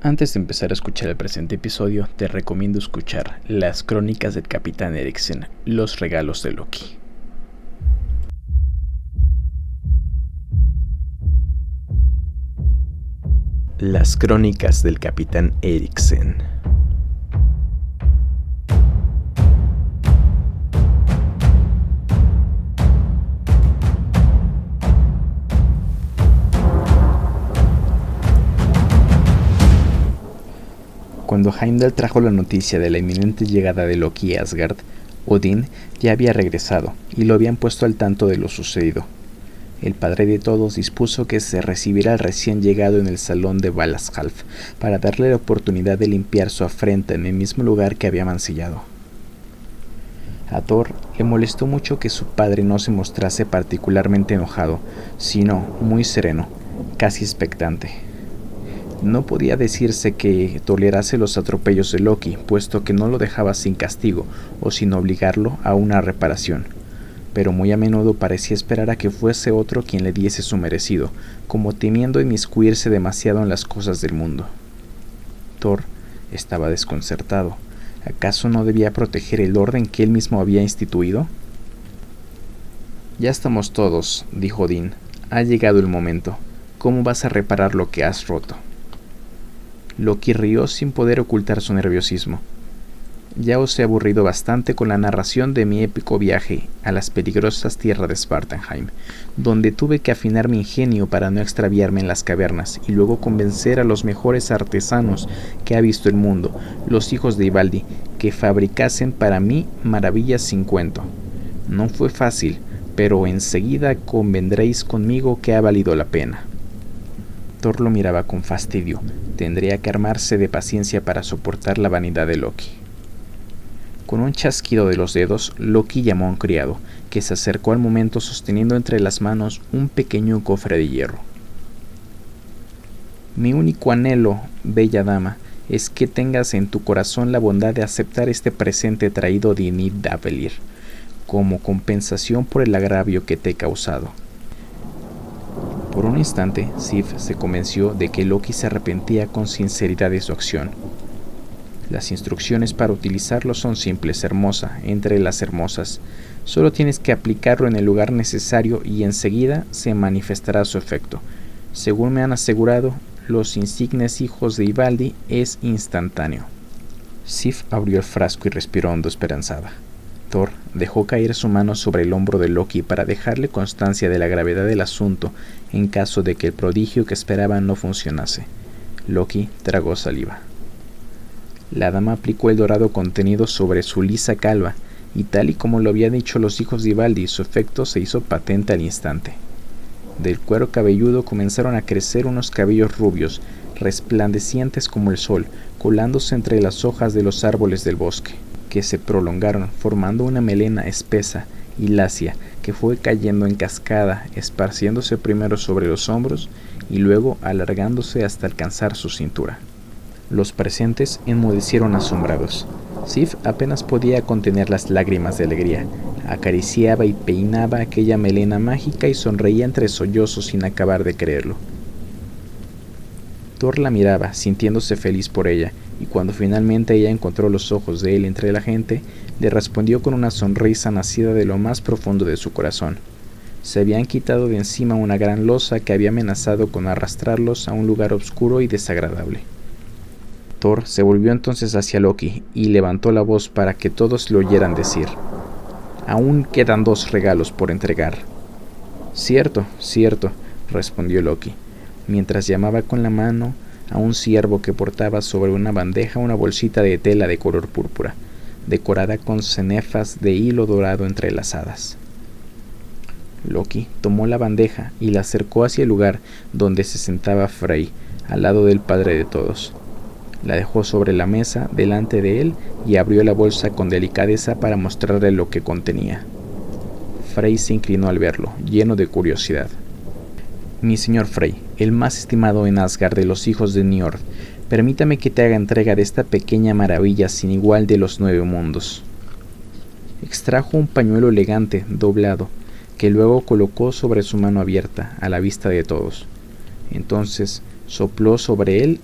Antes de empezar a escuchar el presente episodio, te recomiendo escuchar Las Crónicas del Capitán Eriksen, Los Regalos de Loki. Las Crónicas del Capitán Eriksen. Cuando Heimdall trajo la noticia de la inminente llegada de Loki a Asgard, Odín ya había regresado y lo habían puesto al tanto de lo sucedido. El padre de todos dispuso que se recibiera al recién llegado en el salón de Valashalf para darle la oportunidad de limpiar su afrenta en el mismo lugar que había mancillado. A Thor le molestó mucho que su padre no se mostrase particularmente enojado, sino muy sereno, casi expectante. No podía decirse que tolerase los atropellos de Loki, puesto que no lo dejaba sin castigo o sin obligarlo a una reparación, pero muy a menudo parecía esperar a que fuese otro quien le diese su merecido, como temiendo inmiscuirse demasiado en las cosas del mundo. Thor estaba desconcertado. ¿Acaso no debía proteger el orden que él mismo había instituido? Ya estamos todos, dijo Odín. Ha llegado el momento. ¿Cómo vas a reparar lo que has roto? Loki rió sin poder ocultar su nerviosismo. Ya os he aburrido bastante con la narración de mi épico viaje a las peligrosas tierras de Spartanheim, donde tuve que afinar mi ingenio para no extraviarme en las cavernas y luego convencer a los mejores artesanos que ha visto el mundo, los hijos de Ivaldi, que fabricasen para mí maravillas sin cuento. No fue fácil, pero enseguida convendréis conmigo que ha valido la pena. Thor lo miraba con fastidio. Tendría que armarse de paciencia para soportar la vanidad de Loki. Con un chasquido de los dedos, Loki llamó a un criado, que se acercó al momento sosteniendo entre las manos un pequeño cofre de hierro. Mi único anhelo, bella dama, es que tengas en tu corazón la bondad de aceptar este presente traído de Nid Davelir, como compensación por el agravio que te he causado. Por un instante, Sif se convenció de que Loki se arrepentía con sinceridad de su acción. Las instrucciones para utilizarlo son simples, hermosa, entre las hermosas. Solo tienes que aplicarlo en el lugar necesario y enseguida se manifestará su efecto. Según me han asegurado, los insignes hijos de Ivaldi es instantáneo. Sif abrió el frasco y respiró hondo esperanzada. Dejó caer su mano sobre el hombro de Loki para dejarle constancia de la gravedad del asunto en caso de que el prodigio que esperaba no funcionase. Loki tragó saliva. La dama aplicó el dorado contenido sobre su lisa calva, y tal y como lo habían dicho los hijos de Ivaldi, su efecto se hizo patente al instante. Del cuero cabelludo comenzaron a crecer unos cabellos rubios, resplandecientes como el sol, colándose entre las hojas de los árboles del bosque que se prolongaron formando una melena espesa y lacia que fue cayendo en cascada, esparciéndose primero sobre los hombros y luego alargándose hasta alcanzar su cintura. Los presentes enmudecieron asombrados. Sif apenas podía contener las lágrimas de alegría. Acariciaba y peinaba aquella melena mágica y sonreía entre sollozos sin acabar de creerlo. Thor la miraba, sintiéndose feliz por ella, y cuando finalmente ella encontró los ojos de él entre la gente, le respondió con una sonrisa nacida de lo más profundo de su corazón. Se habían quitado de encima una gran losa que había amenazado con arrastrarlos a un lugar oscuro y desagradable. Thor se volvió entonces hacia Loki y levantó la voz para que todos le oyeran decir, Aún quedan dos regalos por entregar. Cierto, cierto, respondió Loki mientras llamaba con la mano a un ciervo que portaba sobre una bandeja una bolsita de tela de color púrpura, decorada con cenefas de hilo dorado entrelazadas. Loki tomó la bandeja y la acercó hacia el lugar donde se sentaba Frey, al lado del padre de todos. La dejó sobre la mesa delante de él y abrió la bolsa con delicadeza para mostrarle lo que contenía. Frey se inclinó al verlo, lleno de curiosidad. Mi señor Frey, el más estimado en Asgard de los hijos de Njord, permítame que te haga entrega de esta pequeña maravilla sin igual de los nueve mundos. Extrajo un pañuelo elegante, doblado, que luego colocó sobre su mano abierta, a la vista de todos. Entonces sopló sobre él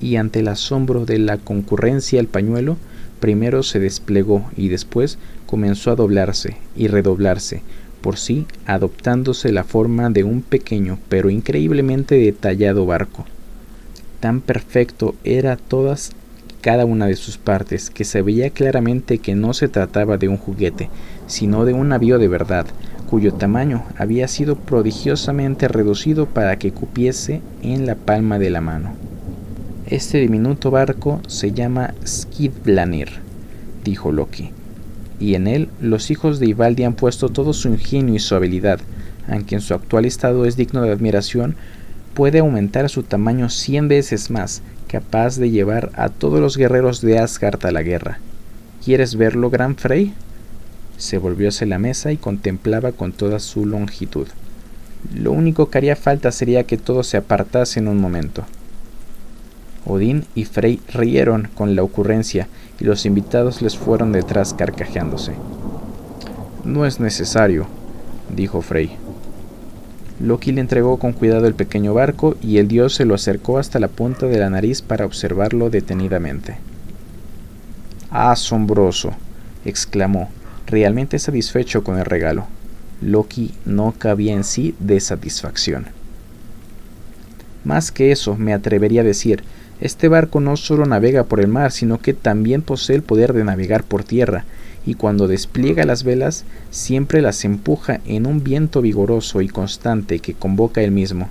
y ante el asombro de la concurrencia el pañuelo primero se desplegó y después comenzó a doblarse y redoblarse por sí, adoptándose la forma de un pequeño pero increíblemente detallado barco. Tan perfecto era todas cada una de sus partes que se veía claramente que no se trataba de un juguete, sino de un navío de verdad, cuyo tamaño había sido prodigiosamente reducido para que cupiese en la palma de la mano. Este diminuto barco se llama Skidblanir, dijo Loki, y en él los hijos de Ivaldi han puesto todo su ingenio y su habilidad, aunque en su actual estado es digno de admiración, puede aumentar su tamaño cien veces más, capaz de llevar a todos los guerreros de Asgard a la guerra. ¿Quieres verlo, gran Frey? Se volvió hacia la mesa y contemplaba con toda su longitud. Lo único que haría falta sería que todo se apartase en un momento. Odín y Frey rieron con la ocurrencia y los invitados les fueron detrás carcajeándose. No es necesario, dijo Frey. Loki le entregó con cuidado el pequeño barco y el dios se lo acercó hasta la punta de la nariz para observarlo detenidamente. Asombroso, exclamó, realmente satisfecho con el regalo. Loki no cabía en sí de satisfacción. Más que eso, me atrevería a decir, este barco no solo navega por el mar, sino que también posee el poder de navegar por tierra, y cuando despliega las velas, siempre las empuja en un viento vigoroso y constante que convoca él mismo.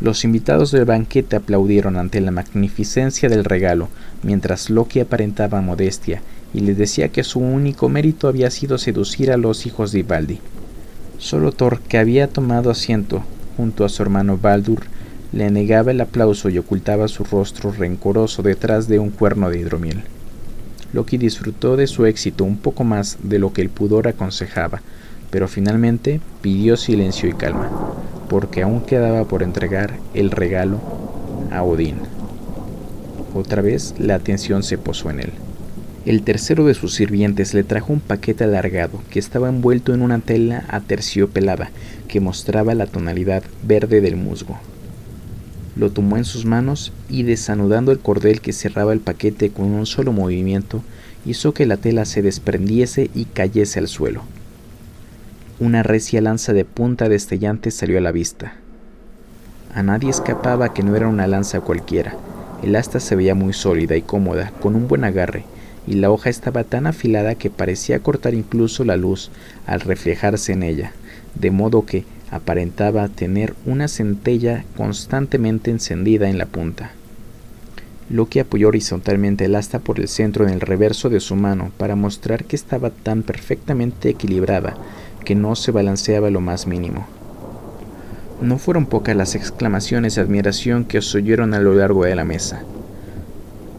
Los invitados del banquete aplaudieron ante la magnificencia del regalo, mientras Loki aparentaba modestia y les decía que su único mérito había sido seducir a los hijos de Ivaldi. Solo Thor, que había tomado asiento junto a su hermano Baldur, le negaba el aplauso y ocultaba su rostro rencoroso detrás de un cuerno de hidromiel. Loki disfrutó de su éxito un poco más de lo que el pudor aconsejaba, pero finalmente pidió silencio y calma, porque aún quedaba por entregar el regalo a Odín. Otra vez la atención se posó en él. El tercero de sus sirvientes le trajo un paquete alargado que estaba envuelto en una tela aterciopelada que mostraba la tonalidad verde del musgo lo tomó en sus manos y desanudando el cordel que cerraba el paquete con un solo movimiento, hizo que la tela se desprendiese y cayese al suelo. Una recia lanza de punta destellante salió a la vista. A nadie escapaba que no era una lanza cualquiera. El asta se veía muy sólida y cómoda, con un buen agarre, y la hoja estaba tan afilada que parecía cortar incluso la luz al reflejarse en ella, de modo que, aparentaba tener una centella constantemente encendida en la punta. Loki apoyó horizontalmente el asta por el centro en el reverso de su mano para mostrar que estaba tan perfectamente equilibrada que no se balanceaba lo más mínimo. No fueron pocas las exclamaciones de admiración que se oyeron a lo largo de la mesa.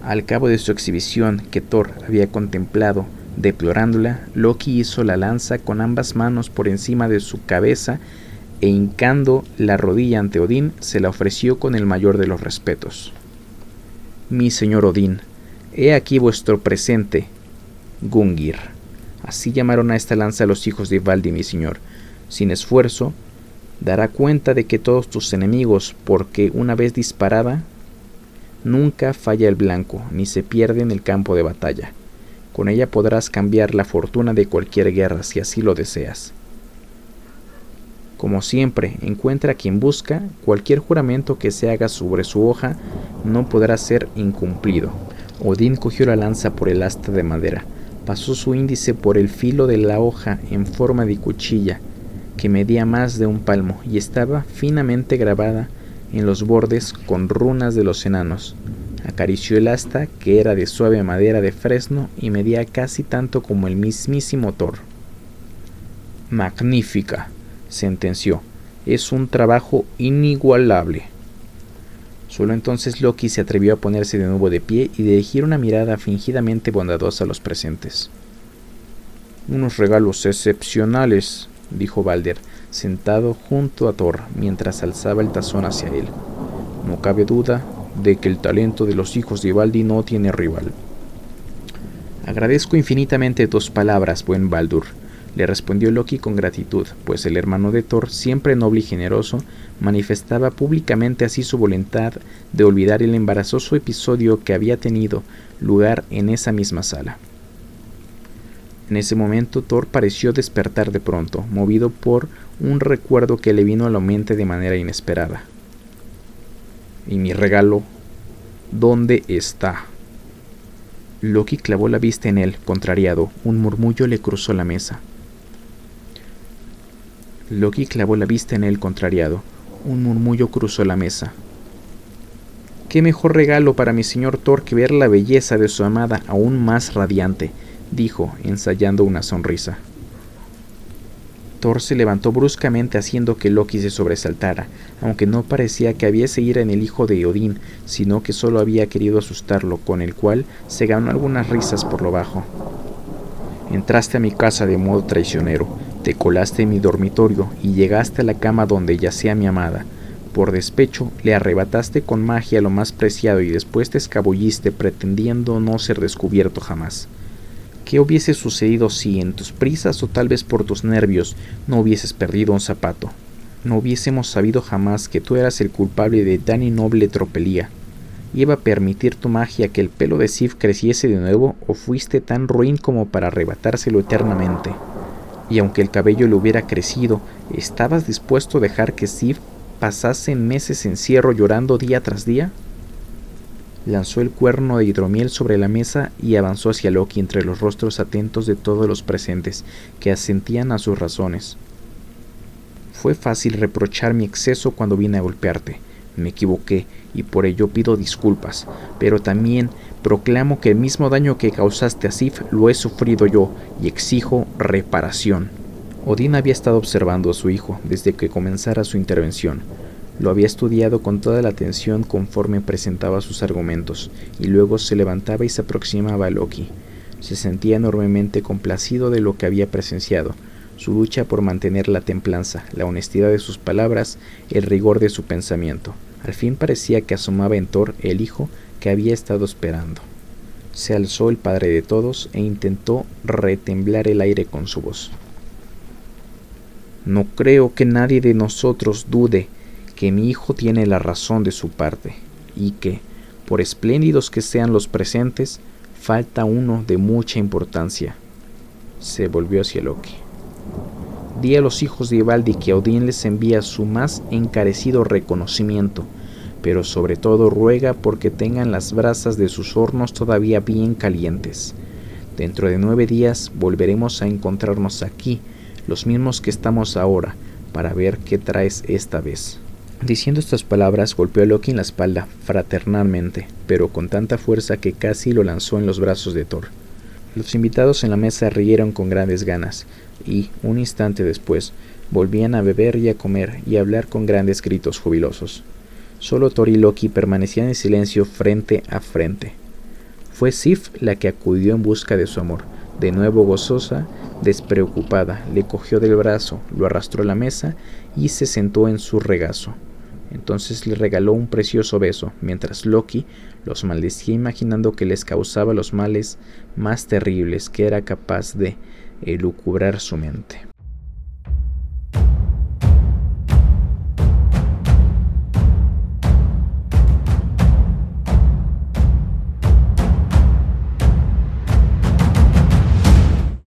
Al cabo de su exhibición, que Thor había contemplado, deplorándola, Loki hizo la lanza con ambas manos por encima de su cabeza e hincando la rodilla ante Odín, se la ofreció con el mayor de los respetos. Mi señor Odín, he aquí vuestro presente, Gungir. Así llamaron a esta lanza los hijos de Valdi, mi señor. Sin esfuerzo, dará cuenta de que todos tus enemigos, porque una vez disparada, nunca falla el blanco, ni se pierde en el campo de batalla. Con ella podrás cambiar la fortuna de cualquier guerra si así lo deseas. Como siempre, encuentra a quien busca, cualquier juramento que se haga sobre su hoja no podrá ser incumplido. Odín cogió la lanza por el asta de madera, pasó su índice por el filo de la hoja en forma de cuchilla, que medía más de un palmo y estaba finamente grabada en los bordes con runas de los enanos. Acarició el asta, que era de suave madera de fresno y medía casi tanto como el mismísimo Thor. Magnífica, sentenció. Es un trabajo inigualable. Solo entonces Loki se atrevió a ponerse de nuevo de pie y dirigir una mirada fingidamente bondadosa a los presentes. Unos regalos excepcionales, dijo Balder, sentado junto a Thor mientras alzaba el tazón hacia él. No cabe duda de que el talento de los hijos de Baldi no tiene rival. Agradezco infinitamente tus palabras, buen Baldur, le respondió Loki con gratitud, pues el hermano de Thor, siempre noble y generoso, manifestaba públicamente así su voluntad de olvidar el embarazoso episodio que había tenido lugar en esa misma sala. En ese momento Thor pareció despertar de pronto, movido por un recuerdo que le vino a la mente de manera inesperada. ¿Y mi regalo? ¿Dónde está? Loki clavó la vista en él, contrariado. Un murmullo le cruzó la mesa. Loki clavó la vista en él contrariado. Un murmullo cruzó la mesa. ¿Qué mejor regalo para mi señor Thor que ver la belleza de su amada aún más radiante? Dijo, ensayando una sonrisa. Thor se levantó bruscamente haciendo que Loki se sobresaltara, aunque no parecía que había ira en el hijo de Odín, sino que solo había querido asustarlo, con el cual se ganó algunas risas por lo bajo. Entraste a mi casa de modo traicionero, te colaste en mi dormitorio y llegaste a la cama donde yacía mi amada. Por despecho, le arrebataste con magia lo más preciado y después te escabulliste pretendiendo no ser descubierto jamás. ¿Qué hubiese sucedido si en tus prisas o tal vez por tus nervios no hubieses perdido un zapato? No hubiésemos sabido jamás que tú eras el culpable de tan innoble tropelía. ¿Iba a permitir tu magia que el pelo de Sif creciese de nuevo o fuiste tan ruin como para arrebatárselo eternamente? y aunque el cabello le hubiera crecido, ¿estabas dispuesto a dejar que Steve pasase meses en encierro llorando día tras día? Lanzó el cuerno de hidromiel sobre la mesa y avanzó hacia Loki entre los rostros atentos de todos los presentes, que asentían a sus razones. Fue fácil reprochar mi exceso cuando vine a golpearte. Me equivoqué y por ello pido disculpas, pero también proclamo que el mismo daño que causaste a Sif lo he sufrido yo y exijo reparación. Odín había estado observando a su hijo desde que comenzara su intervención. Lo había estudiado con toda la atención conforme presentaba sus argumentos, y luego se levantaba y se aproximaba a Loki. Se sentía enormemente complacido de lo que había presenciado, su lucha por mantener la templanza, la honestidad de sus palabras, el rigor de su pensamiento. Al fin parecía que asomaba en Thor el hijo que había estado esperando. Se alzó el padre de todos e intentó retemblar el aire con su voz. No creo que nadie de nosotros dude que mi hijo tiene la razón de su parte y que, por espléndidos que sean los presentes, falta uno de mucha importancia. Se volvió hacia Loki. Di a los hijos de Ivaldi que Odín les envía su más encarecido reconocimiento pero sobre todo ruega porque tengan las brasas de sus hornos todavía bien calientes. Dentro de nueve días volveremos a encontrarnos aquí, los mismos que estamos ahora, para ver qué traes esta vez. Diciendo estas palabras, golpeó a Loki en la espalda, fraternalmente, pero con tanta fuerza que casi lo lanzó en los brazos de Thor. Los invitados en la mesa rieron con grandes ganas, y, un instante después, volvían a beber y a comer y a hablar con grandes gritos jubilosos. Solo Thor y Loki permanecían en silencio frente a frente. Fue Sif la que acudió en busca de su amor. De nuevo gozosa, despreocupada, le cogió del brazo, lo arrastró a la mesa y se sentó en su regazo. Entonces le regaló un precioso beso, mientras Loki los maldecía imaginando que les causaba los males más terribles que era capaz de elucubrar su mente.